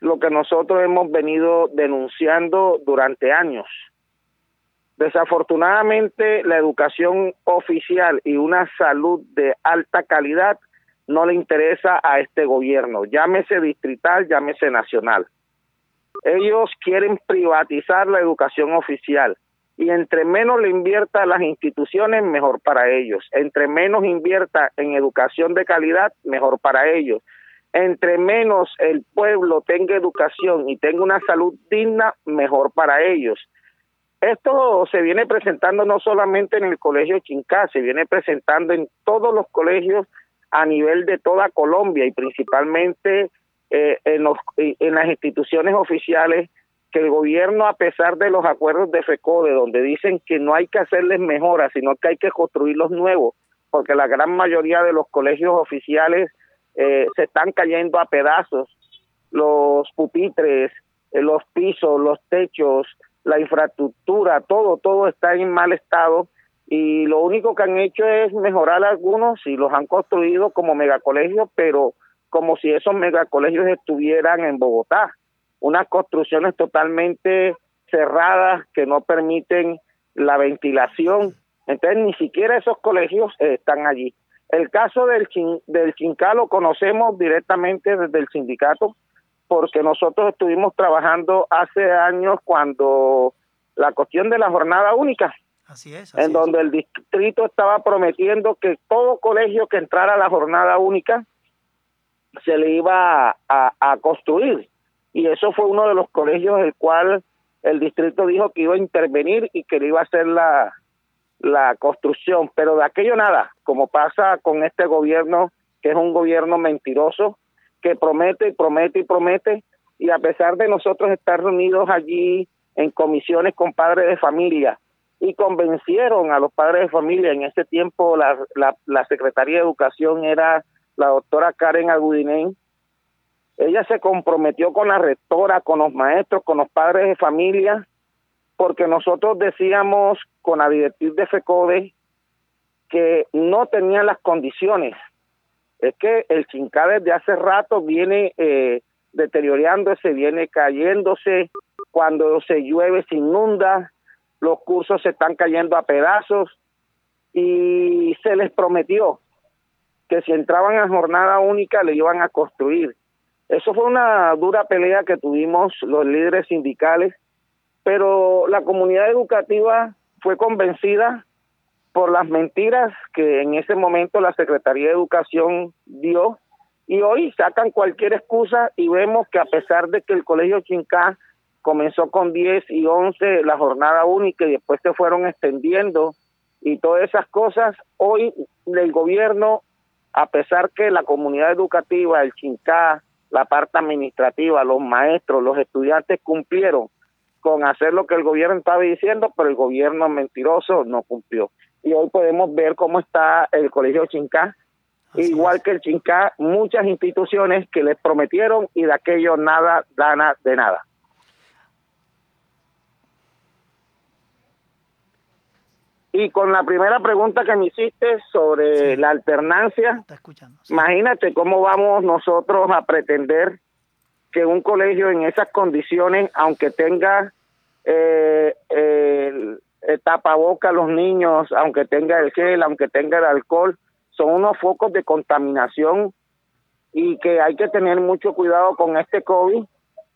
Speaker 8: lo que nosotros hemos venido denunciando durante años. Desafortunadamente, la educación oficial y una salud de alta calidad no le interesa a este gobierno, llámese distrital, llámese nacional. Ellos quieren privatizar la educación oficial y entre menos le invierta a las instituciones, mejor para ellos. Entre menos invierta en educación de calidad, mejor para ellos. Entre menos el pueblo tenga educación y tenga una salud digna, mejor para ellos. Esto se viene presentando no solamente en el Colegio Chincá, se viene presentando en todos los colegios a nivel de toda Colombia y principalmente eh, en, los, en las instituciones oficiales que el gobierno, a pesar de los acuerdos de FECODE, donde dicen que no hay que hacerles mejoras, sino que hay que construir los nuevos, porque la gran mayoría de los colegios oficiales eh, se están cayendo a pedazos, los pupitres, eh, los pisos, los techos, la infraestructura, todo, todo está en mal estado. Y lo único que han hecho es mejorar algunos y los han construido como megacolegios, pero como si esos megacolegios estuvieran en Bogotá unas construcciones totalmente cerradas que no permiten la ventilación. Entonces, ni siquiera esos colegios eh, están allí. El caso del, chin, del Chinca lo conocemos directamente desde el sindicato, porque nosotros estuvimos trabajando hace años cuando la cuestión de la jornada única,
Speaker 1: así es, así
Speaker 8: en donde
Speaker 1: es.
Speaker 8: el distrito estaba prometiendo que todo colegio que entrara a la jornada única se le iba a, a, a construir y eso fue uno de los colegios el cual el distrito dijo que iba a intervenir y que le iba a hacer la, la construcción, pero de aquello nada, como pasa con este gobierno, que es un gobierno mentiroso, que promete y promete y promete, y a pesar de nosotros estar reunidos allí en comisiones con padres de familia, y convencieron a los padres de familia, en ese tiempo la, la, la Secretaría de Educación era la doctora Karen Agudinén, Ella se comprometió con la rectora, con los maestros, con los padres de familia, porque nosotros decíamos con la directriz de FECODE que no tenían las condiciones. Es que el Chincá desde hace rato viene eh, deteriorándose, viene cayéndose, cuando se llueve se inunda, los cursos se están cayendo a pedazos y se les prometió que si entraban a jornada única le iban a construir. Eso fue una dura pelea que tuvimos los líderes sindicales, pero la comunidad educativa fue convencida por las mentiras que en ese momento la Secretaría de Educación dio y hoy sacan cualquier excusa y vemos que a pesar de que el Colegio Chincá comenzó con 10 y 11 la jornada única y después se fueron extendiendo y todas esas cosas, hoy el gobierno, a pesar que la comunidad educativa, el Chincá, la parte administrativa, los maestros, los estudiantes cumplieron con hacer lo que el gobierno estaba diciendo, pero el gobierno mentiroso no cumplió. Y hoy podemos ver cómo está el Colegio Chincá, igual que el Chincá, muchas instituciones que les prometieron y de aquello nada, gana de nada. Y con la primera pregunta que me hiciste sobre la alternancia,
Speaker 1: Está escuchando.
Speaker 8: imagínate cómo vamos nosotros a pretender que un colegio en esas condiciones, aunque tenga eh, el tapaboca los niños, aunque tenga el gel, aunque tenga el alcohol, son unos focos de contaminación y que hay que tener mucho cuidado con este COVID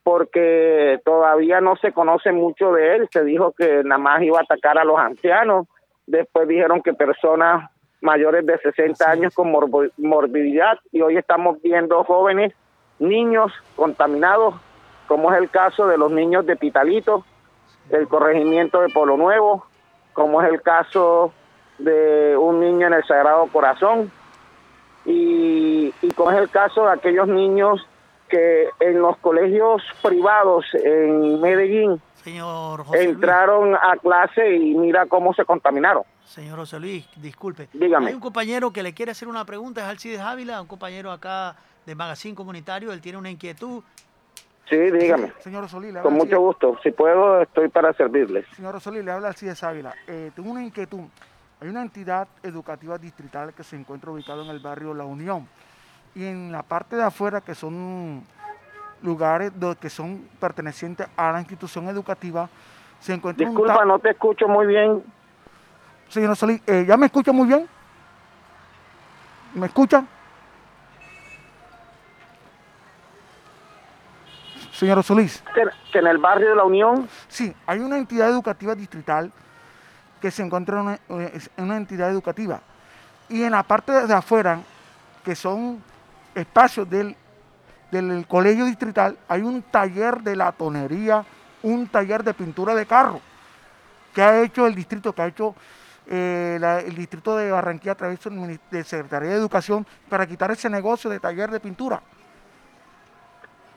Speaker 8: porque todavía no se conoce mucho de él. Se dijo que nada más iba a atacar a los ancianos, después dijeron que personas mayores de 60 años con morbilidad y hoy estamos viendo jóvenes, niños contaminados, como es el caso de los niños de Pitalito, el corregimiento de Polo Nuevo, como es el caso de un niño en el Sagrado Corazón y, y como es el caso de aquellos niños que en los colegios privados en Medellín
Speaker 1: Señor José Luis.
Speaker 8: entraron a clase y mira cómo se contaminaron.
Speaker 1: Señor José Luis, disculpe.
Speaker 8: Dígame.
Speaker 1: Hay un compañero que le quiere hacer una pregunta, es Alcides Ávila, un compañero acá de Magazine Comunitario, él tiene una inquietud.
Speaker 8: Sí, dígame.
Speaker 2: Señor le
Speaker 8: Con mucho
Speaker 2: Alcides-
Speaker 8: gusto. Si puedo, estoy para servirles.
Speaker 2: Señor Solís, le habla Alcides Ávila. Eh, tengo una inquietud. Hay una entidad educativa distrital que se encuentra ubicada en el barrio La Unión. Y en la parte de afuera, que son lugares que son pertenecientes a la institución educativa, se encuentra
Speaker 8: Disculpa, no te escucho muy bien.
Speaker 2: Señor Solís, eh, ¿ya me escucha muy bien? ¿Me escucha? Señor Solís.
Speaker 8: Que, en el barrio de la Unión,
Speaker 2: Sí, hay una entidad educativa distrital que se encuentra en una, eh, es una entidad educativa. Y en la parte de afuera, que son espacios del, del colegio distrital, hay un taller de latonería, un taller de pintura de carro, que ha hecho el distrito, que ha hecho eh, la- el distrito de Barranquilla a través de Secretaría de Educación para quitar ese negocio de taller de pintura.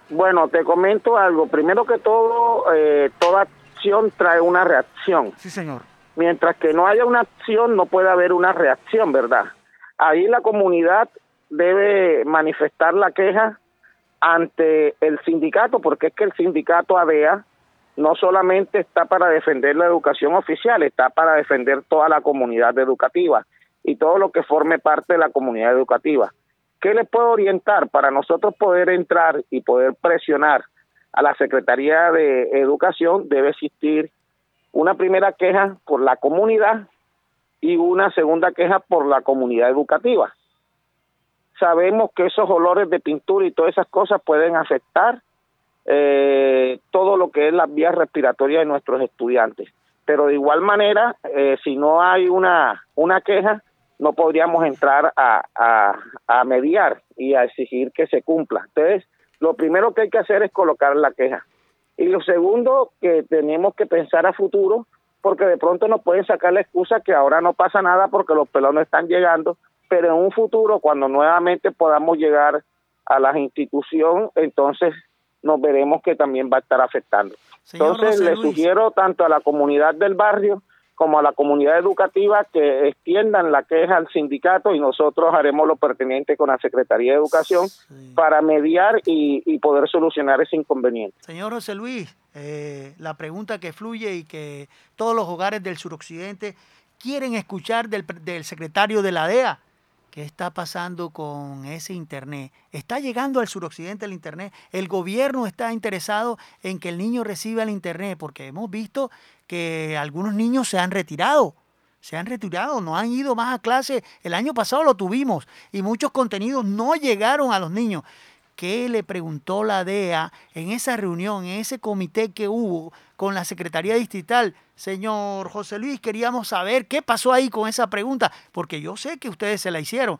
Speaker 8: bueno, te comento algo. Primero que todo, eh, toda acción trae una reacción.
Speaker 2: Sí, señor.
Speaker 8: Mientras que no haya una acción, no puede haber una reacción, ¿verdad? Ahí la comunidad debe manifestar la queja ante el sindicato, porque es que el sindicato ADEA no solamente está para defender la educación oficial, está para defender toda la comunidad educativa y todo lo que forme parte de la comunidad educativa. ¿Qué les puedo orientar para nosotros poder entrar y poder presionar a la Secretaría de Educación? Debe existir una primera queja por la comunidad y una segunda queja por la comunidad educativa. Sabemos que esos olores de pintura y todas esas cosas pueden afectar eh, todo lo que es las vías respiratorias de nuestros estudiantes. Pero de igual manera, eh, si no hay una, una queja, no podríamos entrar a, a, a mediar y a exigir que se cumpla. Entonces, lo primero que hay que hacer es colocar la queja. Y lo segundo, que tenemos que pensar a futuro, porque de pronto nos pueden sacar la excusa que ahora no pasa nada porque los pelones están llegando, pero en un futuro, cuando nuevamente podamos llegar a la institución, entonces nos veremos que también va a estar afectando.
Speaker 1: Señor
Speaker 8: Entonces,
Speaker 1: José
Speaker 8: le
Speaker 1: Luis.
Speaker 8: sugiero tanto a la comunidad del barrio como a la comunidad educativa que extiendan la queja al sindicato y nosotros haremos lo pertinente con la Secretaría de Educación
Speaker 1: Sí.
Speaker 8: para mediar y, y poder solucionar ese inconveniente.
Speaker 1: Señor José Luis, eh, la pregunta que fluye y que todos los hogares del suroccidente quieren escuchar del, del secretario de la DEA. ¿Qué está pasando con ese Internet? ¿Está llegando al suroccidente el Internet? ¿El gobierno está interesado en que el niño reciba el Internet? Porque hemos visto que algunos niños se han retirado. Se han retirado, no han ido más a clase. El año pasado lo tuvimos y muchos contenidos no llegaron a los niños. ¿Qué le preguntó la DEA en esa reunión, en ese comité que hubo con la Secretaría Distrital? Señor José Luis, queríamos saber qué pasó ahí con esa pregunta, porque yo sé que ustedes se la hicieron.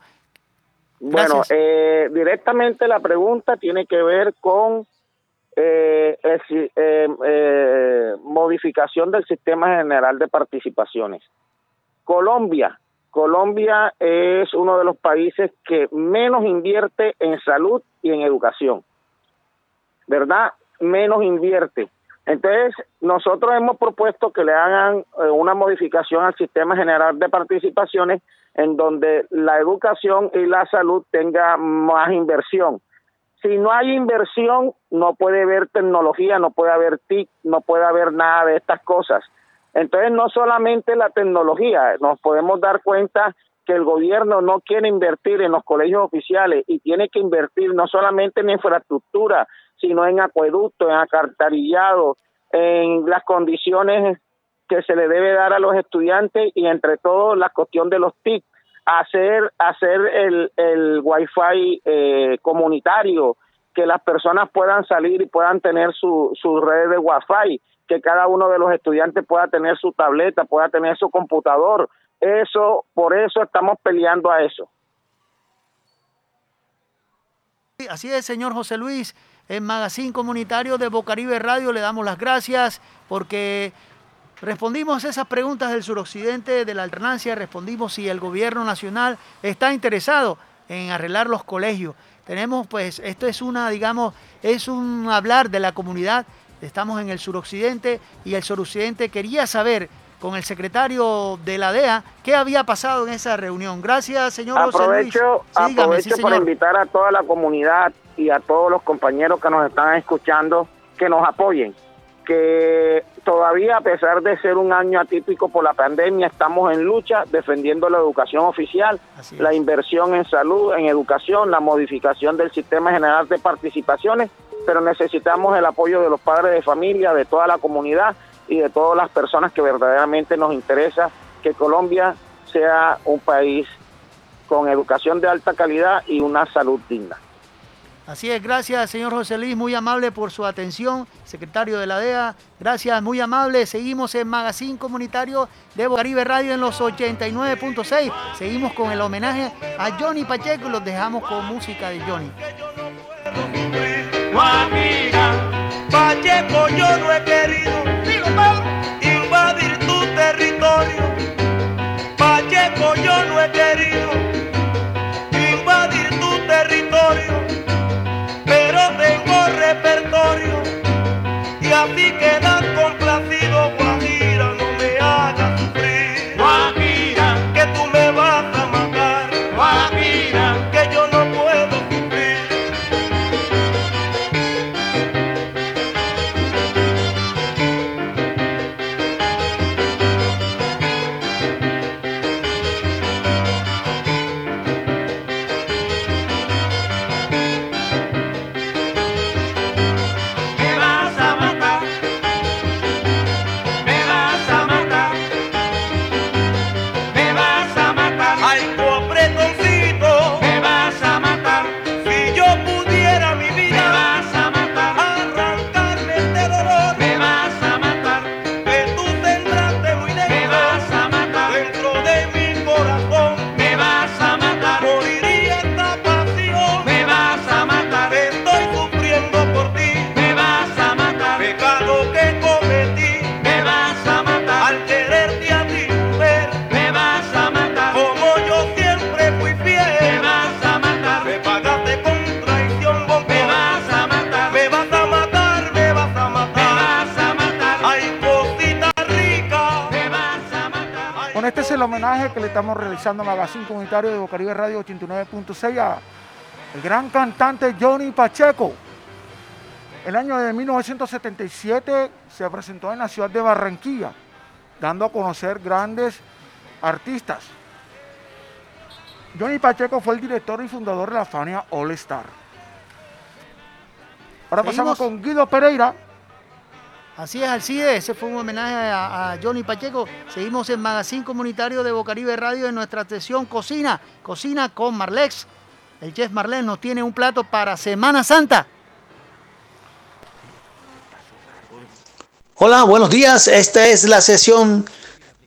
Speaker 8: Bueno, eh, directamente la pregunta tiene que ver con eh, eh, modificación del sistema general de participaciones. Colombia. Colombia es uno de los países que menos invierte en salud y en educación. ¿Verdad? Menos invierte. Entonces, nosotros hemos propuesto que le hagan eh, una modificación al sistema general de participaciones en donde la educación y la salud tenga más inversión. Si no hay inversión, no puede haber tecnología, no puede haber TIC, no puede haber nada de estas cosas. Entonces, no solamente la tecnología, nos podemos dar cuenta que el gobierno no quiere invertir en los colegios oficiales y tiene que invertir no solamente en infraestructura, sino en acueducto, en acartarillado, en las condiciones que se le debe dar a los estudiantes y entre todo la cuestión de los TIC, hacer hacer el, el wifi eh, comunitario, que las personas puedan salir y puedan tener su, su red de wifi, que cada uno de los estudiantes pueda tener su tableta, pueda tener su computador. Eso, por eso estamos peleando a eso.
Speaker 1: Así es, señor José Luis. En Magazine Comunitario de Bocaribe Radio le damos las gracias porque respondimos esas preguntas del suroccidente de la alternancia, respondimos si el gobierno nacional está interesado en arreglar los colegios. Tenemos pues, esto es una, digamos, es un hablar de la comunidad. Estamos en el suroccidente y el suroccidente quería saber con el secretario de la DEA qué había pasado en esa reunión. Gracias, señor José Luis.
Speaker 8: Aprovecho,
Speaker 1: Sí, dígame,
Speaker 8: aprovecho
Speaker 1: sí,
Speaker 8: para invitar a toda la comunidad y a todos los compañeros que nos están escuchando que nos apoyen, que todavía a pesar de ser un año atípico por la pandemia, estamos en lucha defendiendo la educación oficial, la inversión en salud, en educación, la modificación del sistema general de participaciones, pero necesitamos el apoyo de los padres de familia, de toda la comunidad y de todas las personas que verdaderamente nos interesa que Colombia sea un país con educación de alta calidad y una salud digna.
Speaker 1: Así es, gracias señor José Luis, muy amable por su atención, secretario de la DEA, gracias, muy amable. Seguimos en Magazine Comunitario de Caribe Radio en los 89.6. Seguimos con el homenaje a Johnny Pacheco y los dejamos con música de Johnny.
Speaker 9: Pacheco, yo no he querido invadir tu territorio. Pacheco, yo no he querido que
Speaker 2: le estamos realizando a Magazine Comunitario de Bocaribe Radio 89.6 a el gran cantante Johnny Pacheco. El año de 1977 se presentó en la ciudad de Barranquilla, dando a conocer grandes artistas. Johnny Pacheco fue el director y fundador de la Fania All Star. Ahora pasamos con Guido Pereira.
Speaker 1: Así es, Alcide, ese fue un homenaje a, Johnny Pacheco. Seguimos en Magazine Comunitario de Bocaribe Radio en nuestra sesión Cocina, Cocina con Marlex. El chef Marlex nos tiene un plato para Semana Santa.
Speaker 6: Hola, buenos días. Esta es la sesión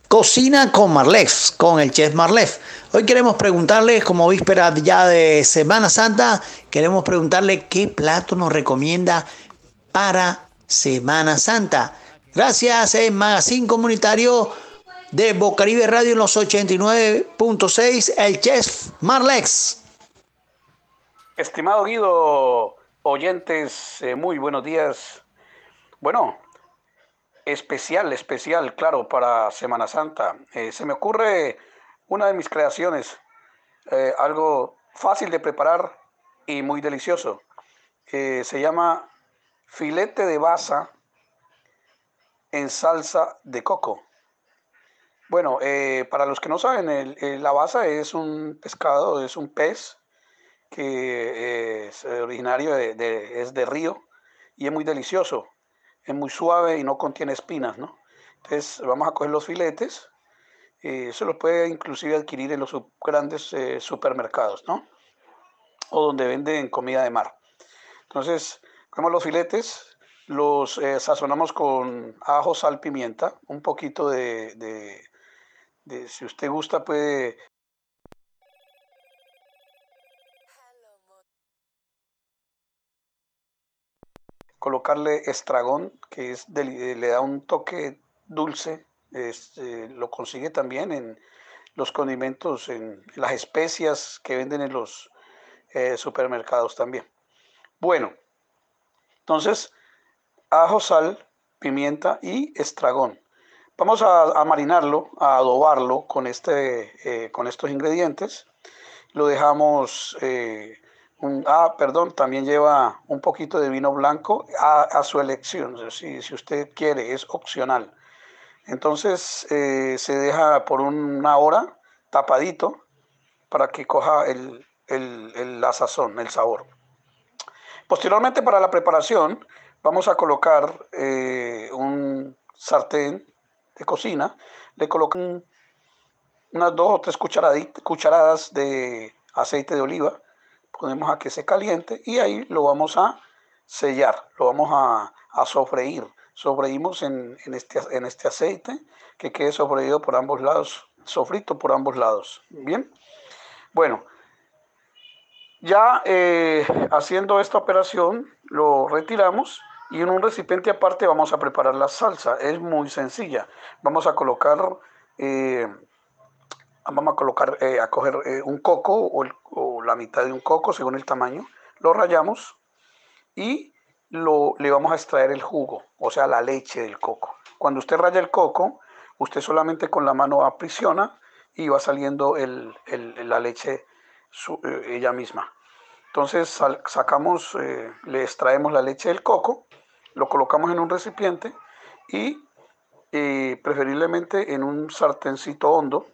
Speaker 6: Cocina con Marlef, con el chef Marlef. Hoy queremos preguntarle, como víspera ya de Semana Santa, queremos preguntarle qué plato nos recomienda para Semana Santa. Gracias, en Magazine Comunitario de Bocaribe Radio en los 89.6, el chef Marlex.
Speaker 10: Estimado Guido, oyentes, eh, muy buenos días. Bueno, especial, especial, claro, para Semana Santa. Eh, se me ocurre una de mis creaciones, eh, algo fácil de preparar y muy delicioso. Eh, se llama filete de baza en salsa de coco. Bueno, eh, para los que no saben, el- el- la baza es un pescado, es un pez que eh, es originario de, es de río y es muy delicioso, es muy suave y no contiene espinas, ¿no? Entonces vamos a coger los filetes, eh, se los puede inclusive adquirir en los grandes eh, supermercados, ¿no? O donde venden comida de mar. Entonces, cogemos los filetes, los eh, sazonamos con ajo, sal, pimienta, un poquito de, de- de- si usted gusta, puede colocarle estragón, que es deli- eh, le da un toque dulce. este, lo consigue también en los condimentos, en las especias que venden en los eh, supermercados también. Bueno, entonces, ajo, sal, pimienta y estragón. Vamos a, marinarlo, a adobarlo con, este, eh, con estos ingredientes. Lo dejamos, eh, ah, perdón, también lleva un poquito de vino blanco a, a su elección, si, si usted quiere, es opcional. Entonces eh, se deja por una hora tapadito para que coja el, el- el- la sazón, el sabor. Posteriormente para la preparación vamos a colocar eh, un sartén de cocina, le colocan unas dos o tres cucharadas de aceite de oliva, ponemos a que se caliente y ahí lo vamos a sellar, lo vamos a, a sofreír. Sofreímos en, en este, en este aceite que quede sofreído por ambos lados, sofrito por ambos lados. Bien, bueno, ya eh, haciendo esta operación, lo retiramos y en un recipiente aparte vamos a preparar la salsa. Es muy sencilla. Vamos a colocar, eh, vamos a colocar, eh, a coger un coco o, la mitad de un coco según el tamaño. Lo rayamos y lo, le vamos a extraer el jugo, o sea, la leche del coco. Cuando usted raya el coco, usted solamente con la mano aprisiona y va saliendo la leche ella misma. Entonces sacamos, eh, le extraemos la leche del coco, lo colocamos en un recipiente y eh, preferiblemente en un sartencito hondo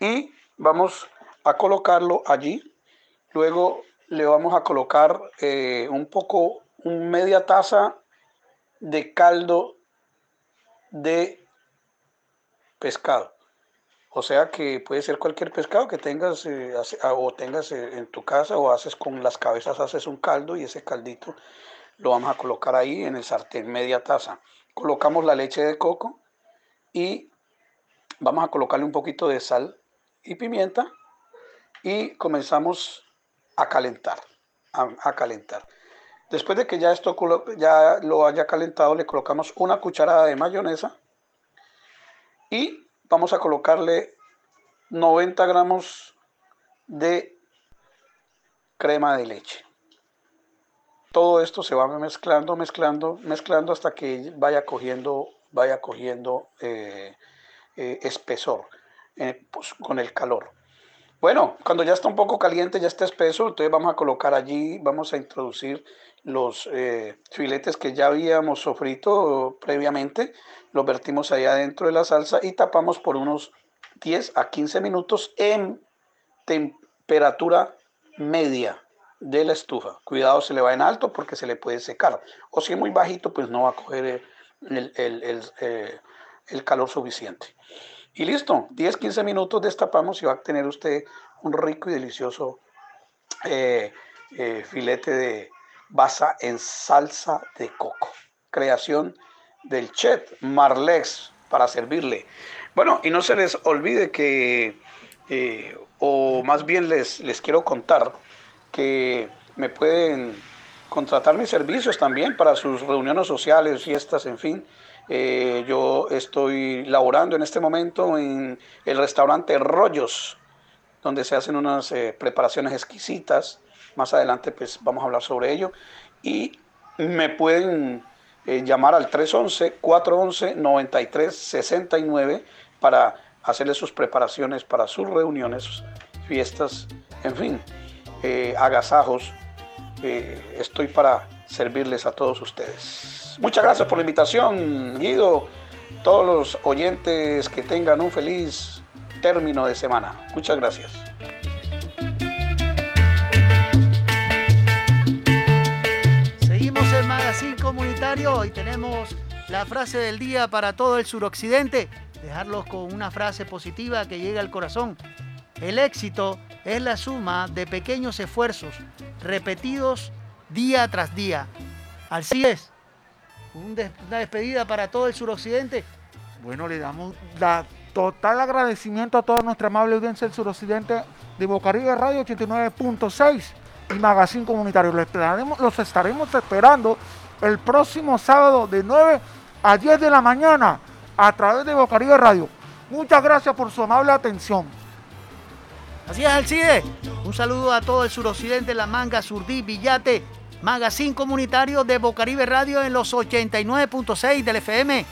Speaker 10: y vamos a colocarlo allí. Luego le vamos a colocar eh, un poco, un media taza de caldo de pescado. O sea que puede ser cualquier pescado que tengas eh, ah, o tengas eh, en tu casa o haces con las cabezas, haces un caldo y ese caldito lo vamos a colocar ahí en el sartén, media taza. Colocamos la leche de coco y vamos a colocarle un poquito de sal y pimienta y comenzamos a calentar, a, a calentar. Después de que ya esto ya lo haya calentado, le colocamos una cucharada de mayonesa y vamos a colocarle 90 gramos de crema de leche. Todo esto se va mezclando, mezclando, mezclando hasta que vaya cogiendo, vaya cogiendo eh, eh, espesor. eh, pues, con el calor. Bueno, cuando ya está un poco caliente, ya está espeso, entonces vamos a colocar allí, vamos a introducir los eh, filetes que ya habíamos sofrito previamente, los vertimos ahí adentro de la salsa y tapamos por unos 10 a 15 minutos en temperatura media de la estufa. Cuidado, se le va en alto porque se le puede secar. O si es muy bajito, pues no va a coger el, eh, el calor suficiente. Y listo, 10, 15 minutos destapamos y va a tener usted un rico y delicioso eh, eh, filete de basa en salsa de coco. Creación del chef Marlex para servirle. Bueno, y no se les olvide que, eh, o más bien les, les quiero contar que me pueden contratar mis servicios también para sus reuniones sociales, fiestas, en fin. Eh, yo estoy laborando en este momento en el restaurante Rollos, donde se hacen unas eh, preparaciones exquisitas. Más adelante pues vamos a hablar sobre ello. Y me pueden eh, llamar al 311-411-9369 para hacerle sus preparaciones para sus reuniones, fiestas, en fin, agasajos. Estoy para servirles a todos ustedes. Muchas gracias por la invitación, Guido. Todos los oyentes que tengan un feliz término de semana. Muchas gracias.
Speaker 1: Seguimos el magazine comunitario y tenemos la frase del día para todo el suroccidente. Dejarlos con una frase positiva que llegue al corazón. El éxito es la suma de pequeños esfuerzos repetidos día tras día. Así es. Una despedida para todo el suroccidente.
Speaker 2: Bueno, le damos la total agradecimiento a toda nuestra amable audiencia del suroccidente de Bocaribe Radio 89.6 y Magazine Comunitario. Los, esperaremos- los estaremos esperando el próximo sábado de 9 a 10 de la mañana a través de Bocaribe Radio. Muchas gracias por su amable atención.
Speaker 1: Así es, Alcide. Un saludo a todo el suroccidente, La Manga, Surdí, Villate, Magazine Comunitario de Bocaribe Radio en los 89.6 del
Speaker 3: FM.